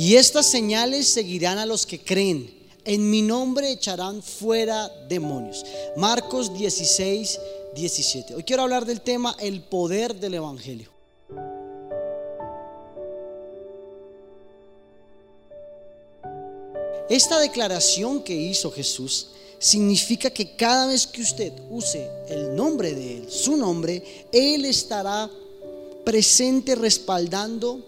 Y estas señales seguirán a los que creen. En mi nombre echarán fuera demonios. Marcos 16, 17. Hoy quiero hablar del tema el poder del Evangelio. Esta declaración que hizo Jesús significa que cada vez que usted use el nombre de Él, su nombre, Él estará presente respaldando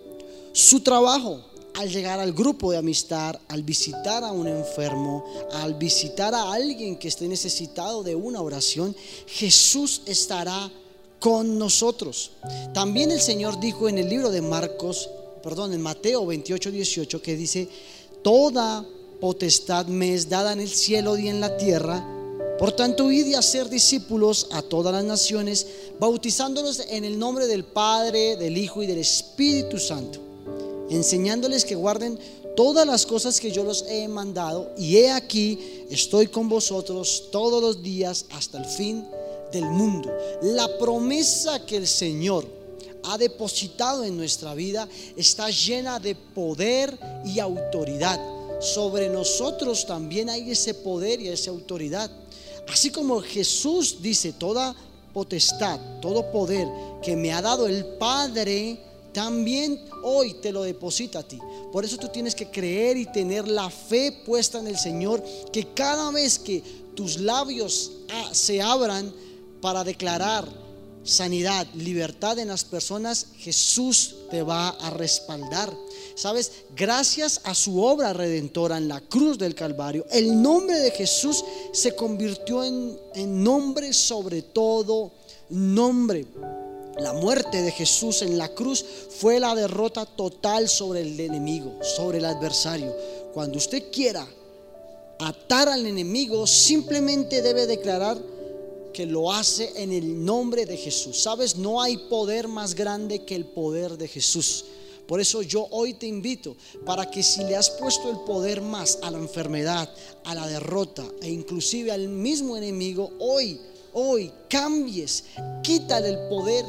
su trabajo al llegar al grupo de amistad, al visitar a un enfermo, al visitar a alguien que esté necesitado de una oración, Jesús estará con nosotros. También el Señor dijo en el libro de Marcos, perdón, en Mateo 28, 18, que dice, toda potestad me es dada en el cielo y en la tierra. Por tanto, id y hacer discípulos a todas las naciones, bautizándolos en el nombre del Padre, del Hijo y del Espíritu Santo enseñándoles que guarden todas las cosas que yo los he mandado. Y he aquí, estoy con vosotros todos los días hasta el fin del mundo. La promesa que el Señor ha depositado en nuestra vida está llena de poder y autoridad. Sobre nosotros también hay ese poder y esa autoridad. Así como Jesús dice, toda potestad, todo poder que me ha dado el Padre, también hoy te lo deposita a ti. Por eso tú tienes que creer y tener la fe puesta en el Señor, que cada vez que tus labios ah, se abran para declarar sanidad, libertad en las personas, Jesús te va a respaldar. Sabes, gracias a su obra redentora en la cruz del Calvario, el nombre de Jesús se convirtió en, en nombre sobre todo nombre. La muerte de Jesús en la cruz fue la derrota total sobre el enemigo, sobre el adversario. Cuando usted quiera atar al enemigo, simplemente debe declarar que lo hace en el nombre de Jesús. Sabes, no hay poder más grande que el poder de Jesús. Por eso yo hoy te invito para que si le has puesto el poder más a la enfermedad, a la derrota e inclusive al mismo enemigo, hoy, hoy cambies, quítale el poder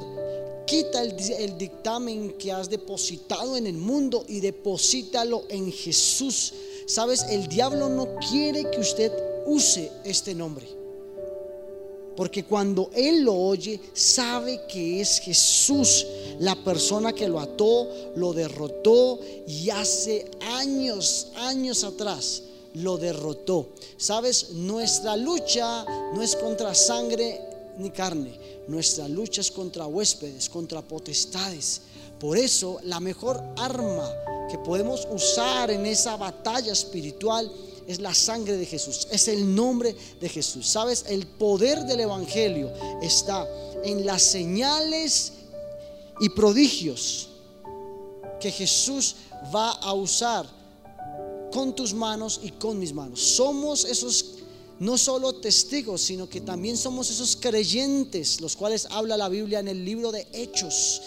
Quita el, dictamen que has depositado en el mundo y deposítalo en Jesús. Sabes, el diablo no quiere que usted use este nombre. Porque cuando Él lo oye, sabe que es Jesús la persona que lo ató, lo derrotó y hace años, años atrás lo derrotó. Sabes, nuestra lucha no es contra sangre ni carne. Nuestra lucha es contra huéspedes, contra potestades. Por eso la mejor arma que podemos usar en esa batalla espiritual es la sangre de Jesús, es el nombre de Jesús. ¿Sabes? El poder del Evangelio está en las señales y prodigios que Jesús va a usar con tus manos y con mis manos. Somos esos no solo testigos, sino que también somos esos creyentes, los cuales habla la Biblia en el libro de Hechos,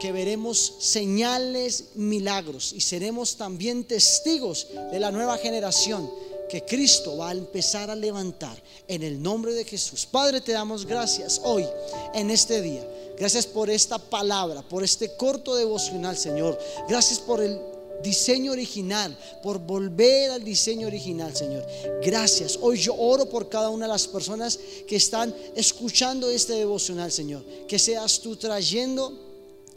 que veremos señales, milagros y seremos también testigos de la nueva generación que Cristo va a empezar a levantar en el nombre de Jesús. Padre, te damos gracias hoy, en este día. Gracias por esta palabra, por este corto devocional, Señor. Gracias por el diseño original, por volver al diseño original, Señor. Gracias. Hoy yo oro por cada una de las personas que están escuchando este devocional, Señor. Que seas tú trayendo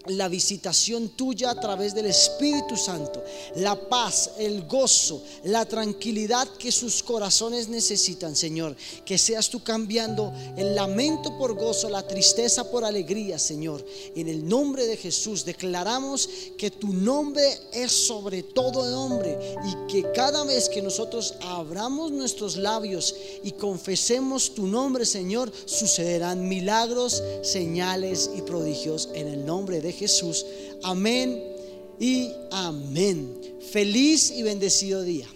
la visitación tuya a través del Espíritu Santo, la paz, el gozo, la tranquilidad que sus corazones necesitan, Señor. Que seas tú cambiando el lamento por gozo, la tristeza por alegría, Señor. En el nombre de Jesús declaramos que tu nombre es sobre todo nombre y que cada vez que nosotros abramos nuestros labios y confesemos tu nombre, Señor, sucederán milagros, señales y prodigios en el nombre de Jesús. Amén y amén. Feliz y bendecido día.